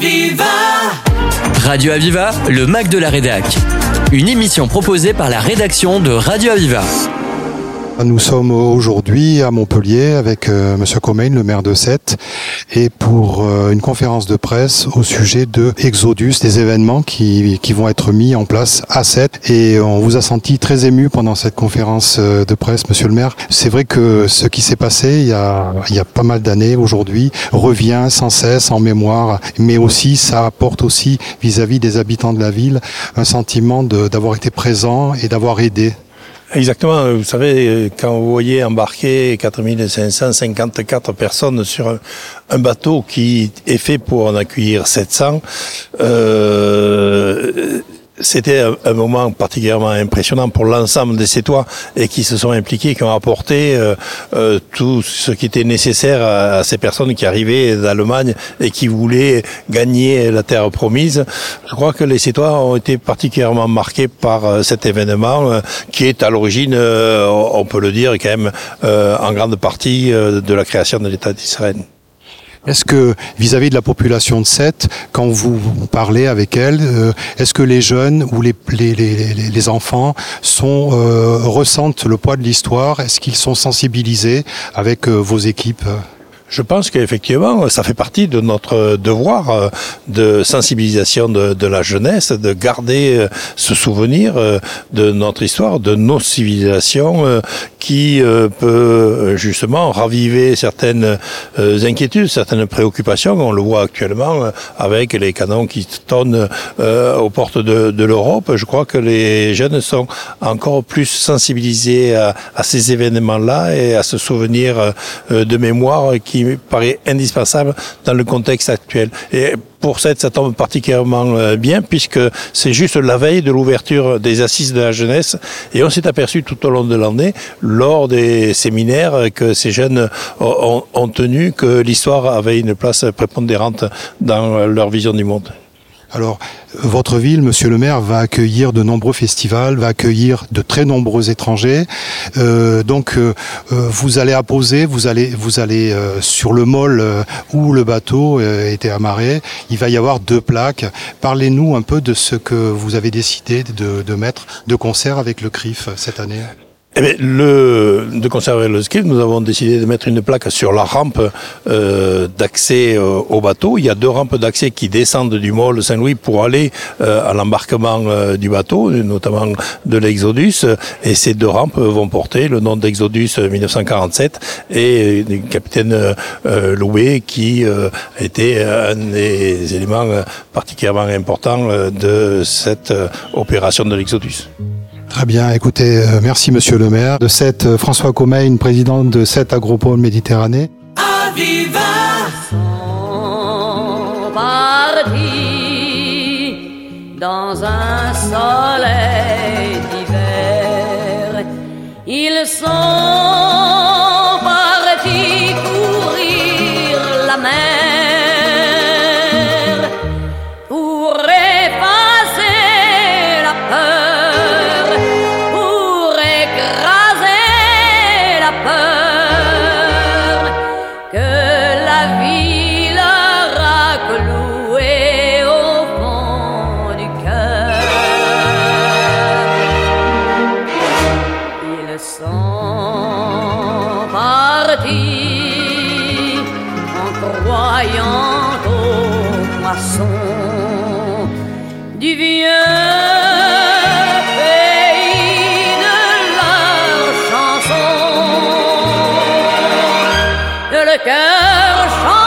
Aviva Radio Aviva, le Mac de la Rédac. Une émission proposée par la rédaction de Radio Aviva. Nous sommes aujourd'hui à Montpellier avec euh, Monsieur Comain, le maire de Sète, et pour euh, une conférence de presse au sujet de Exodus, des événements qui, qui vont être mis en place à Sète. Et on vous a senti très ému pendant cette conférence euh, de presse, Monsieur le maire. C'est vrai que ce qui s'est passé il y a, il y a pas mal d'années aujourd'hui revient sans cesse en mémoire, mais aussi ça apporte aussi vis-à-vis des habitants de la ville un sentiment de- d'avoir été présent et d'avoir aidé. Exactement. Vous savez, quand vous voyez embarquer 4554 personnes sur un, bateau qui est fait pour en accueillir 700, euh, c'était un, moment particulièrement impressionnant pour l'ensemble des Sétois et qui se sont impliqués, qui ont apporté euh, euh, tout ce qui était nécessaire à, ces personnes qui arrivaient d'Allemagne et qui voulaient gagner la terre promise. Je crois que les Sétois ont été particulièrement marqués par euh, cet événement qui est à l'origine, on peut le dire, quand même en grande partie de la création de l'État d'Israël. Est-ce que vis-à-vis de la population de Sète, quand vous parlez avec elle, euh, est-ce que les jeunes ou les, les, les, enfants sont, euh, ressentent le poids de l'histoire? Est-ce qu'ils sont sensibilisés avec euh, vos équipes? Je pense qu'effectivement, ça fait partie de notre devoir euh, de sensibilisation de, la jeunesse, de garder euh, ce souvenir euh, de notre histoire, de nos civilisations, qui peut justement raviver certaines inquiétudes, certaines préoccupations. On le voit actuellement avec les canons qui tonnent aux portes de, l'Europe. Je crois que les jeunes sont encore plus sensibilisés à, ces événements-là et à ce souvenir de mémoire qui paraît indispensable dans le contexte actuel. Et pour cette, ça tombe particulièrement euh, bien puisque c'est juste la veille de l'ouverture des assises de la jeunesse et on s'est aperçu tout au long de l'année, lors des séminaires que ces jeunes ont, ont que l'histoire avait une place prépondérante dans leur vision du monde. Alors, votre ville, Monsieur le maire, va accueillir de nombreux festivals, va accueillir de très nombreux étrangers. Euh, donc, euh, euh, vous allez apposer, vous allez, vous allez sur le euh, où le bateau était amarré. Il va y avoir deux plaques. Parlez-nous un peu de ce que vous avez décidé de, de mettre de concert avec le CRIF cette année. Eh de conserver le ski, nous avons décidé de mettre une plaque sur la rampe euh, d'accès euh, au bateau. Il y a deux rampes d'accès qui descendent du môle Saint-Louis pour aller euh, à l'embarquement du bateau, notamment de l'Exodus. Et ces deux rampes vont porter le nom d'Exodus 1947 et du capitaine Loué qui était un des éléments particulièrement importants de cette opération de l'Exodus. Très bien, écoutez, euh, merci Monsieur le maire. De cette euh, François Comain, président de cette Agropole Méditerranée. Aviva sont partis dans un soleil d'hiver. Ils sont chansons. Le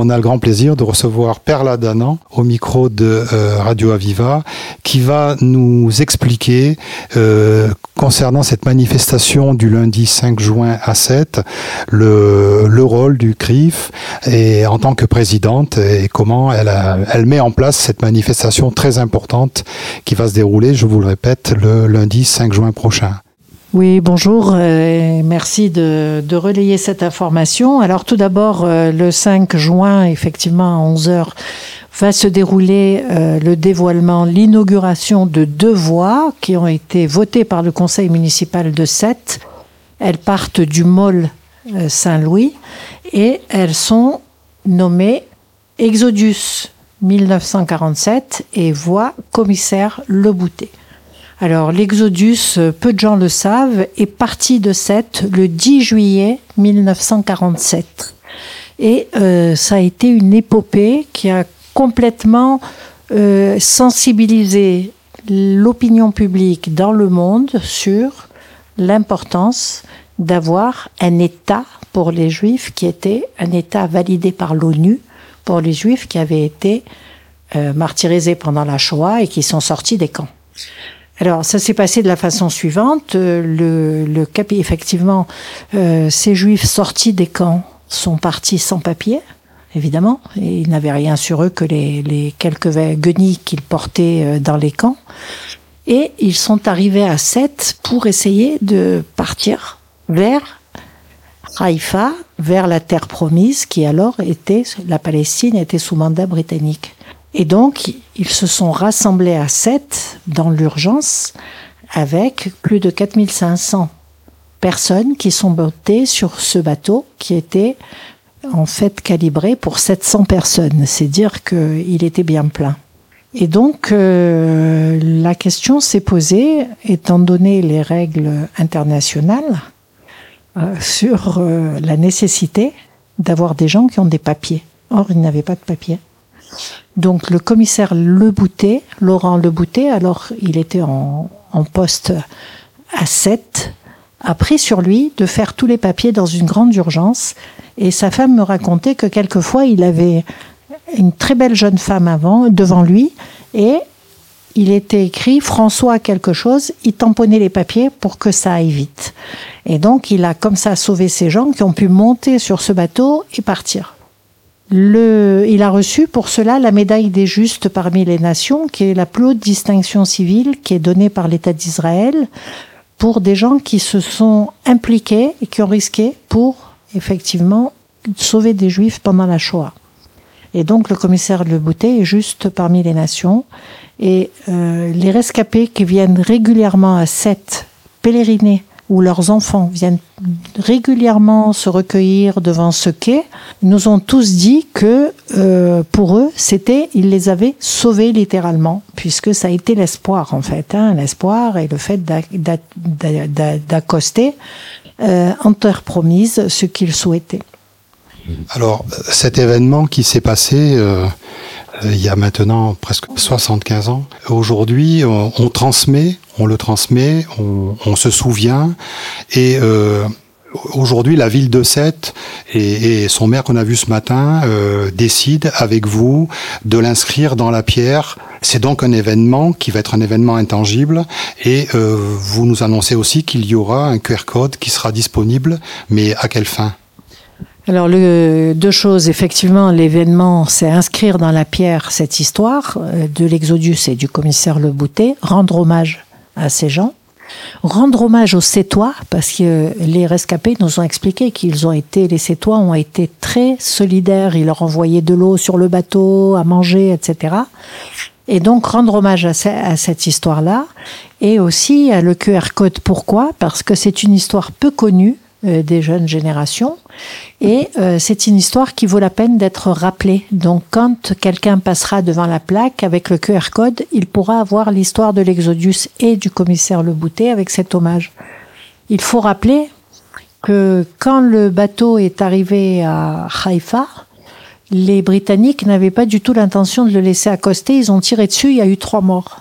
On a le grand plaisir de recevoir Perla Danan au micro de euh, Radio Aviva qui va nous expliquer euh, concernant cette manifestation du lundi 5 juin à 7 le, le rôle du CRIF et en tant que présidente et comment elle met en place cette manifestation très importante qui va se dérouler, je vous le répète, le lundi 5 juin prochain. Oui, bonjour. euh, merci de, relayer cette information. Alors tout d'abord, euh, le 5 juin, effectivement, à 11h, va se dérouler euh, le dévoilement, l'inauguration de deux voies qui ont été votées par le conseil municipal de Sète. Elles partent du Môle Saint-Louis et elles sont nommées Exodus 1947 et voie commissaire Le Boutet. Alors, l'Exodus, euh, peu de gens le savent, est parti de Sète le 10 juillet 1947. Et euh, ça a été une épopée qui a complètement euh, sensibilisé l'opinion publique dans le monde sur l'importance d'avoir un État pour les Juifs qui était un État validé par l'ONU pour les Juifs qui avaient été martyrisés pendant la Shoah et qui sont sortis des camps. Alors, ça s'est passé de la façon suivante. Euh, Le, le effectivement, euh, ces juifs sortis des camps sont partis sans papier, évidemment. Et ils n'avaient rien sur eux que les, les quelques guenilles qu'ils portaient euh, dans les camps. Et ils sont arrivés à Sète pour essayer de partir vers Haïfa, vers la terre promise, qui alors était, la Palestine était sous mandat britannique. Et donc, ils se sont rassemblés à Sète dans l'urgence avec plus de 4500 personnes qui sont montées sur ce bateau qui était en fait calibré pour 700 personnes. C'est dire qu'il était bien plein. Et donc, euh, la question s'est posée, étant donné les règles internationales, euh, sur euh, la nécessité d'avoir des gens qui ont des papiers. Or, ils n'avaient pas de papiers. Donc le commissaire Leboutet, Laurent Leboutet, alors il était en, en poste à 7, a pris sur lui de faire tous les papiers dans une grande urgence. Et sa femme me racontait que quelquefois il avait une très belle jeune femme avant, devant lui, et il était écrit François quelque chose, il tamponnait les papiers pour que ça aille vite. Et donc il a comme ça sauvé ces gens qui ont pu monter sur ce bateau et partir. Le, il a reçu pour cela la médaille des justes parmi les nations, qui est la plus haute distinction civile qui est donnée par l'État d'Israël pour des gens qui se sont impliqués et qui ont risqué pour effectivement sauver des juifs pendant la Shoah. Et donc le commissaire Le Boutet est juste parmi les nations. Et euh, les rescapés qui viennent régulièrement à Sète pèleriner, où leurs enfants viennent régulièrement se recueillir devant ce quai, nous ont tous dit que euh, pour eux, c'était, ils les avaient sauvés littéralement, puisque ça a été l'espoir en fait, hein, l'espoir et le fait d'ac- d'ac- d'ac- d'accoster euh, en terre promise ce qu'ils souhaitaient. Alors, cet événement qui s'est passé euh, il y a maintenant presque 75 ans, aujourd'hui, on transmet, on le transmet, on, se souvient, et euh, aujourd'hui, la ville de Sète et, et son maire qu'on a vu ce matin euh, décide avec vous de l'inscrire dans la pierre. C'est donc un événement qui va être un événement intangible, et euh, vous nous annoncez aussi qu'il y aura un QR code qui sera disponible, mais à quelle fin? Alors, le, deux choses. Effectivement, l'événement, c'est inscrire dans la pierre cette histoire euh, de l'Exodus et du commissaire Le Boutet, rendre hommage à ces gens, rendre hommage aux Sétois, parce que les rescapés nous ont expliqué qu'ils ont été, les Sétois ont été très solidaires. Ils leur envoyaient de l'eau sur le bateau, à manger, etc. Et donc, rendre hommage à, à cette histoire-là. Et aussi à le QR code. Pourquoi? Parce que c'est une histoire peu connue des jeunes générations. Et euh, c'est une histoire qui vaut la peine d'être rappelée. Donc quand quelqu'un passera devant la plaque avec le QR code, il pourra avoir l'histoire de l'Exodus et du commissaire Le Boutet avec cet hommage. Il faut rappeler que quand le bateau est arrivé à Haïfa, les Britanniques n'avaient pas du tout l'intention de le laisser accoster. Ils ont tiré dessus, il y a eu trois morts.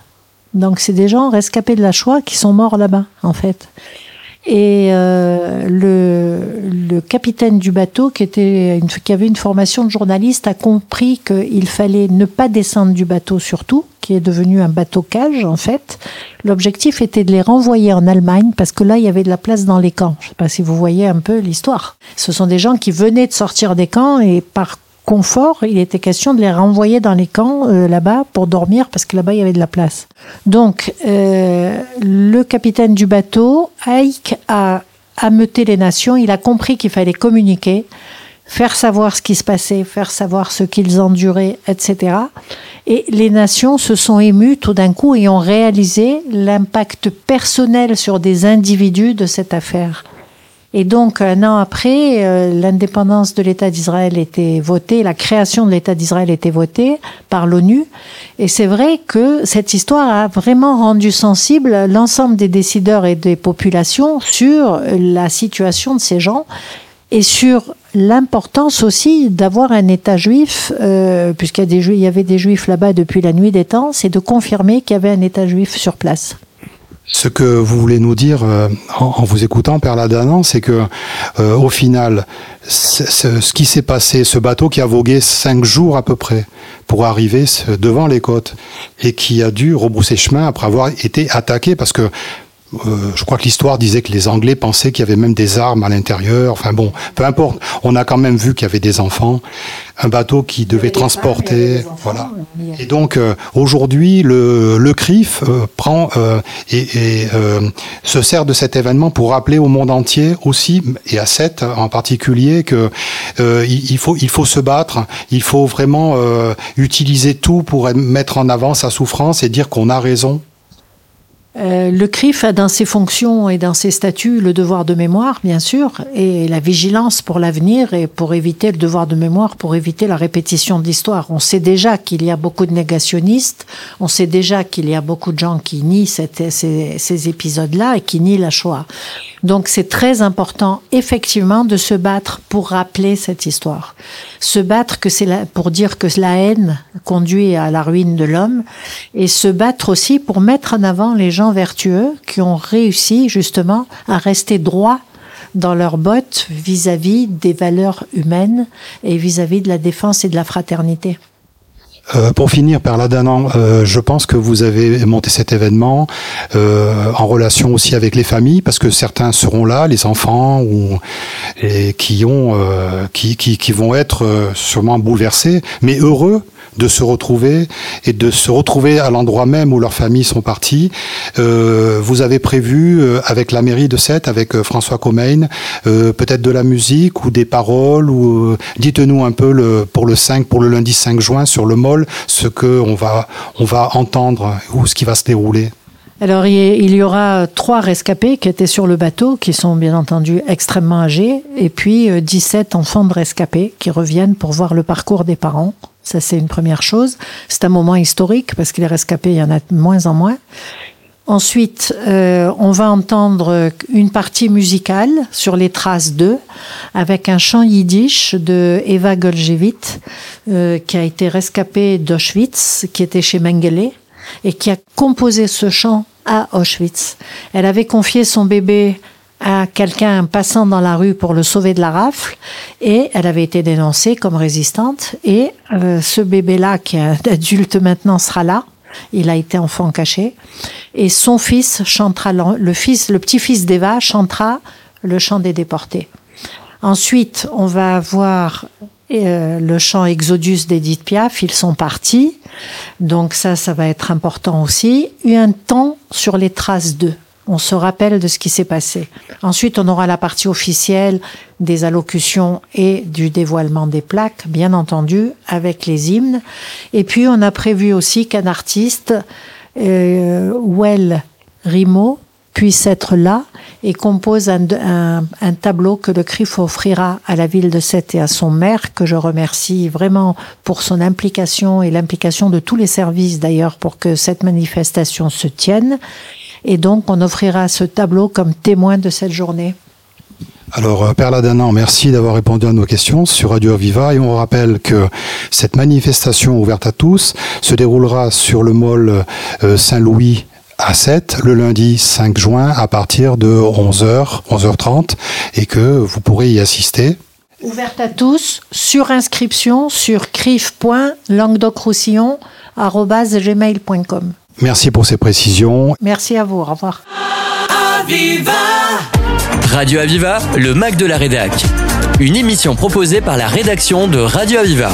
Donc c'est des gens rescapés de la Shoah qui sont morts là-bas, en fait. Et euh, le, le capitaine du bateau, qui, était une- qui avait une formation de journaliste, a compris qu'il fallait ne pas descendre du bateau surtout, qui est devenu un bateau cage en fait. L'objectif était de les renvoyer en Allemagne parce que là, il y avait de la place dans les camps. Je ne sais pas si vous voyez un peu l'histoire. Ce sont des gens qui venaient de sortir des camps et par confort, il était question de les renvoyer dans les camps euh, là-bas pour dormir parce que là-bas il y avait de la place. Donc euh, le capitaine du bateau, Ike, a ameuté les nations. Il a compris qu'il fallait communiquer, faire savoir ce qui se passait, faire savoir ce qu'ils enduraient, etc. Et les nations se sont émues tout d'un coup et ont réalisé l'impact personnel sur des individus de cette affaire. Et donc, un an après, euh, l'indépendance de l'État d'Israël était votée, la création de l'État d'Israël était votée par l'ONU. Et c'est vrai que cette histoire a vraiment rendu sensible l'ensemble des décideurs et des populations sur la situation de ces gens et sur l'importance aussi d'avoir un État juif, euh, puisqu'il y, avait des juifs là-bas depuis la nuit des temps, c'est de confirmer qu'il y avait un État juif sur place. Ce que vous voulez nous dire euh, en, vous écoutant, Père Ladanan, c'est que euh, au final, ce qui s'est passé, ce bateau qui a vogué cinq jours à peu près pour arriver devant les côtes et qui a dû rebrousser chemin après avoir été attaqué parce que euh, je crois que l'histoire disait que les Anglais pensaient qu'il y avait même des armes à l'intérieur. Enfin bon, peu importe. On a quand même vu qu'il y avait des enfants, un bateau qui devait transporter. Voilà. Et donc euh, aujourd'hui, le, le CRIF euh, prend et, et, se sert de cet événement pour rappeler au monde entier aussi, et à Sète en particulier, que euh, il, il faut il faut se battre, il faut vraiment utiliser tout pour mettre en avant sa souffrance et dire qu'on a raison. Euh, le CRIF a dans ses fonctions et dans ses statuts le devoir de mémoire, bien sûr, et la vigilance pour l'avenir et pour éviter le devoir de mémoire, pour éviter la répétition de l'histoire. On sait déjà qu'il y a beaucoup de négationnistes, on sait déjà qu'il y a beaucoup de gens qui nient ces, ces épisodes-là et qui nient la Shoah. Donc c'est très important, effectivement, de se battre pour rappeler cette histoire. Se battre que c'est la- pour dire que la haine conduit à la ruine de l'homme et se battre aussi pour mettre en avant les gens vertueux qui ont réussi justement à rester droits dans leurs bottes vis-à-vis des valeurs humaines et vis-à-vis de la défense et de la fraternité. Euh, pour finir, Père Ladanan, euh, je pense que vous avez monté cet événement euh, en relation aussi avec les familles, parce que certains seront là, les enfants, ou et qui ont, euh, qui, qui, qui vont être euh, sûrement bouleversés, mais heureux de se retrouver et de se retrouver à l'endroit même où leurs familles sont parties. Euh, vous avez prévu euh, avec la mairie de Sète, avec euh, François Comain, euh, peut-être de la musique ou des paroles ou dites-nous un peu le, pour le 5, pour le lundi 5 juin sur le MOL, ce que on va on va entendre ou ce qui va se dérouler. Alors il y- aura trois rescapés qui étaient sur le bateau, qui sont bien entendu extrêmement âgés, et puis euh, 17 enfants de rescapés qui reviennent pour voir le parcours des parents. Ça c'est une première chose. C'est un moment historique parce que les rescapés, il y en a de moins en moins. Ensuite, euh, on va entendre une partie musicale sur les traces d'eux, avec un chant yiddish de Eva Goljevit, euh, qui a été rescapée d'Auschwitz, qui était chez Mengele, et qui a composé ce chant à Auschwitz. Elle avait confié son bébé à quelqu'un passant dans la rue pour le sauver de la rafle et elle avait été dénoncée comme résistante et euh, ce bébé-là qui est adulte maintenant sera là. Il a été enfant caché. Et son fils chantera le, fils le petit-fils d'Eva chantera le chant des déportés. Ensuite, on va avoir euh, le chant Exodus d'Edith Piaf, ils sont partis. Donc ça, ça va être important aussi. Eu un temps sur les traces d'eux. On se rappelle de ce qui s'est passé. Ensuite, on aura la partie officielle des allocutions et du dévoilement des plaques, bien entendu, avec les hymnes. Et puis, on a prévu aussi qu'un artiste, euh, Well Rimo, puisse être là et compose un, tableau que le CRIF offrira à la ville de Sète et à son maire, que je remercie vraiment pour son implication et l'implication de tous les services d'ailleurs pour que cette manifestation se tienne. Et donc, on offrira ce tableau comme témoin de cette journée. Alors, Père Ladanan, merci d'avoir répondu à nos questions sur Radio Aviva. Et on rappelle que cette manifestation ouverte à tous se déroulera sur le mall euh, Saint-Louis à 7 le lundi 5 juin à partir de 11h, 11h30 et que vous pourrez y assister. Ouverte à tous, sur inscription sur crif.languedocroussillon.gmail.com. Merci pour ces précisions. Merci à vous. Au revoir. Aviva Radio Aviva, le Mac de la Rédac. Une émission proposée par la rédaction de Radio Aviva.